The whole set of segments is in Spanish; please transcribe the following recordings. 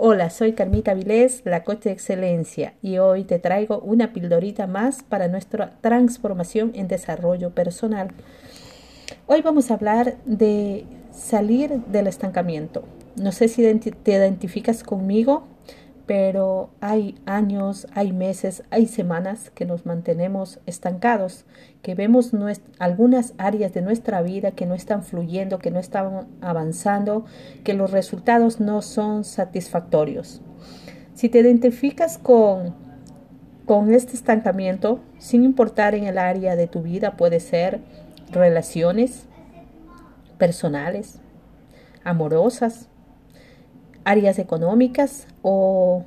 Hola, soy Carmita Vilés, la coach de excelencia, y hoy te traigo una pildorita más para nuestra transformación en desarrollo personal. Hoy vamos a hablar de salir del estancamiento. No sé si te identificas conmigo, pero hay años, hay meses, hay semanas que nos mantenemos estancados, que vemos algunas áreas de nuestra vida que no están fluyendo, que no están avanzando, que los resultados no son satisfactorios. Si te identificas con, con este estancamiento, sin importar en el área de tu vida, puede ser relaciones personales, amorosas, áreas económicas o,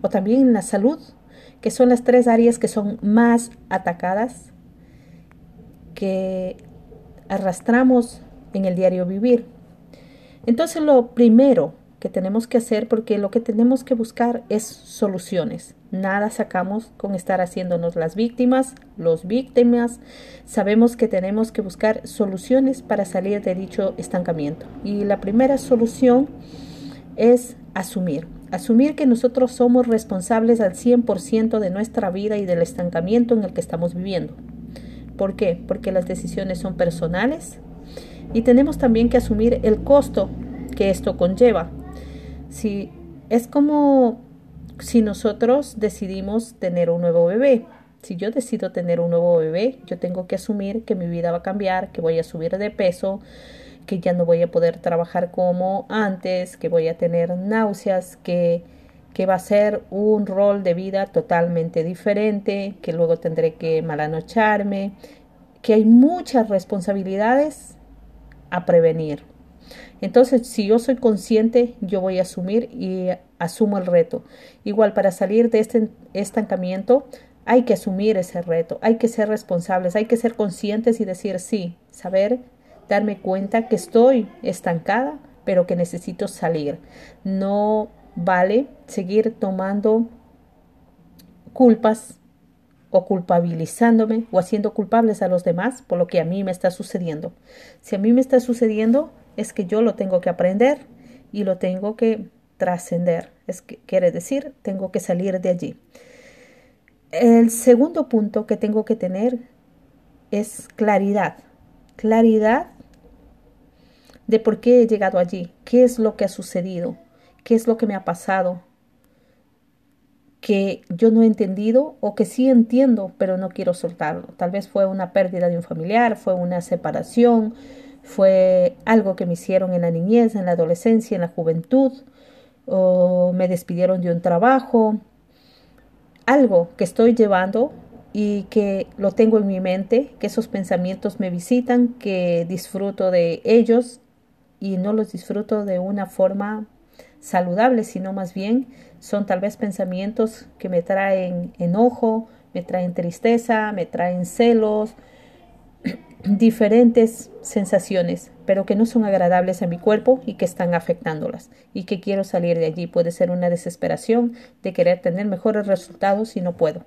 o también en la salud, que son las tres áreas que son más atacadas, que arrastramos en el diario vivir. Entonces lo primero que tenemos que hacer, porque lo que tenemos que buscar es soluciones. Nada sacamos con estar haciéndonos las víctimas, los víctimas. Sabemos que tenemos que buscar soluciones para salir de dicho estancamiento. Y la primera solución es asumir. Asumir que nosotros somos responsables al 100% de nuestra vida y del estancamiento en el que estamos viviendo. ¿Por qué? Porque las decisiones son personales y tenemos también que asumir el costo que esto conlleva. Si es como si nosotros decidimos tener un nuevo bebé. Si yo decido tener un nuevo bebé, yo tengo que asumir que mi vida va a cambiar, que voy a subir de peso, que ya no voy a poder trabajar como antes, que voy a tener náuseas, que, que va a ser un rol de vida totalmente diferente, que luego tendré que malanocharme, que hay muchas responsabilidades a prevenir. Entonces, si yo soy consciente, yo voy a asumir y asumo el reto. Igual, para salir de este estancamiento, hay que asumir ese reto, hay que ser responsables, hay que ser conscientes y decir sí, saber darme cuenta que estoy estancada, pero que necesito salir. No vale seguir tomando culpas o culpabilizándome o haciendo culpables a los demás por lo que a mí me está sucediendo. Si a mí me está sucediendo, es que yo lo tengo que aprender y lo tengo que trascender. Es que quiere decir, tengo que salir de allí. El segundo punto que tengo que tener es claridad. Claridad de por qué he llegado allí, qué es lo que ha sucedido, qué es lo que me ha pasado, que yo no he entendido o que sí entiendo, pero no quiero soltarlo. Tal vez fue una pérdida de un familiar, fue una separación, fue algo que me hicieron en la niñez, en la adolescencia, en la juventud, o me despidieron de un trabajo, algo que estoy llevando y que lo tengo en mi mente, que esos pensamientos me visitan, que disfruto de ellos y no los disfruto de una forma saludable, sino más bien son tal vez pensamientos que me traen enojo, me traen tristeza, me traen celos, diferentes sensaciones, pero que no son agradables a mi cuerpo y que están afectándolas y que quiero salir de allí. Puede ser una desesperación de querer tener mejores resultados y no puedo.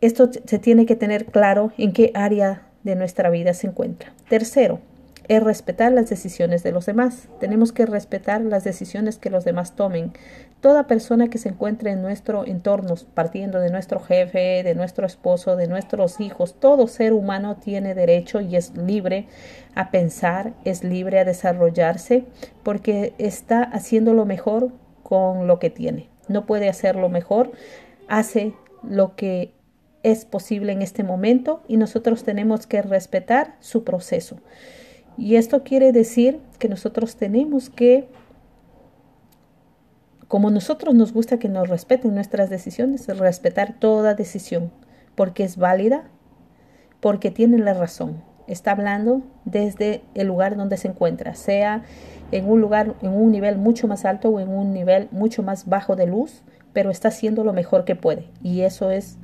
Esto se tiene que tener claro en qué área de nuestra vida se encuentra. Tercero, es respetar las decisiones de los demás. Tenemos que respetar las decisiones que los demás tomen. Toda persona que se encuentre en nuestro entorno, partiendo de nuestro jefe, de nuestro esposo, de nuestros hijos, todo ser humano tiene derecho y es libre a pensar, es libre a desarrollarse, porque está haciendo lo mejor con lo que tiene. No puede hacerlo mejor, hace lo que es posible en este momento y nosotros tenemos que respetar su proceso. Y esto quiere decir que nosotros tenemos que, como nosotros nos gusta que nos respeten nuestras decisiones, respetar toda decisión, porque es válida, porque tiene la razón. Está hablando desde el lugar donde se encuentra, sea en un lugar, en un nivel mucho más alto o en un nivel mucho más bajo de luz, pero está haciendo lo mejor que puede. Y eso es,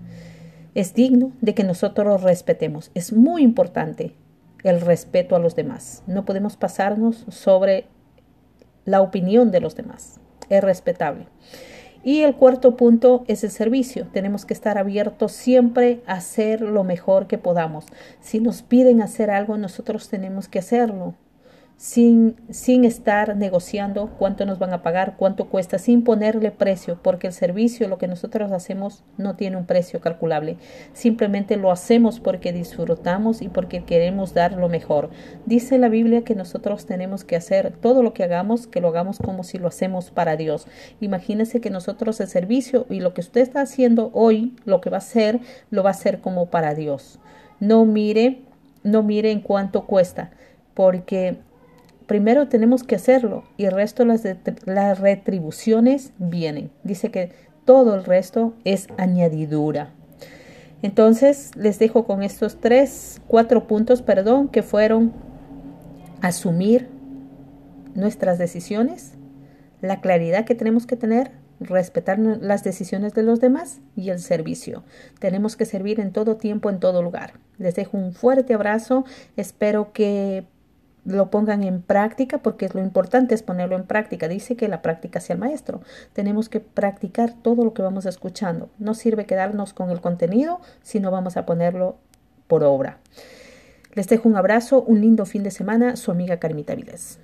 es digno de que nosotros respetemos. Es muy importante el respeto a los demás. No podemos pasarnos sobre la opinión de los demás. Es respetable. Y el cuarto punto es el servicio. Tenemos que estar abiertos siempre a hacer lo mejor que podamos. Si nos piden hacer algo, nosotros tenemos que hacerlo. Sin, sin estar negociando cuánto nos van a pagar, cuánto cuesta, sin ponerle precio, porque el servicio, lo que nosotros hacemos, no tiene un precio calculable. Simplemente lo hacemos porque disfrutamos y porque queremos dar lo mejor. Dice la Biblia que nosotros tenemos que hacer todo lo que hagamos, que lo hagamos como si lo hacemos para Dios. Imagínese que nosotros el servicio y lo que usted está haciendo hoy, lo que va a hacer, lo va a hacer como para Dios. No mire, no mire en cuánto cuesta, porque primero tenemos que hacerlo y el resto las, las retribuciones vienen. Dice que todo el resto es añadidura. Entonces les dejo con estos tres, cuatro puntos, perdón, que fueron asumir nuestras decisiones, la claridad que tenemos que tener, respetar las decisiones de los demás y el servicio. Tenemos que servir en todo tiempo, en todo lugar. Les dejo un fuerte abrazo. Espero que lo pongan en práctica porque lo importante es ponerlo en práctica. Dice que la práctica sea el maestro. Tenemos que practicar todo lo que vamos escuchando. No sirve quedarnos con el contenido, sino vamos a ponerlo por obra. Les dejo un abrazo, un lindo fin de semana, su amiga Carmita Viles.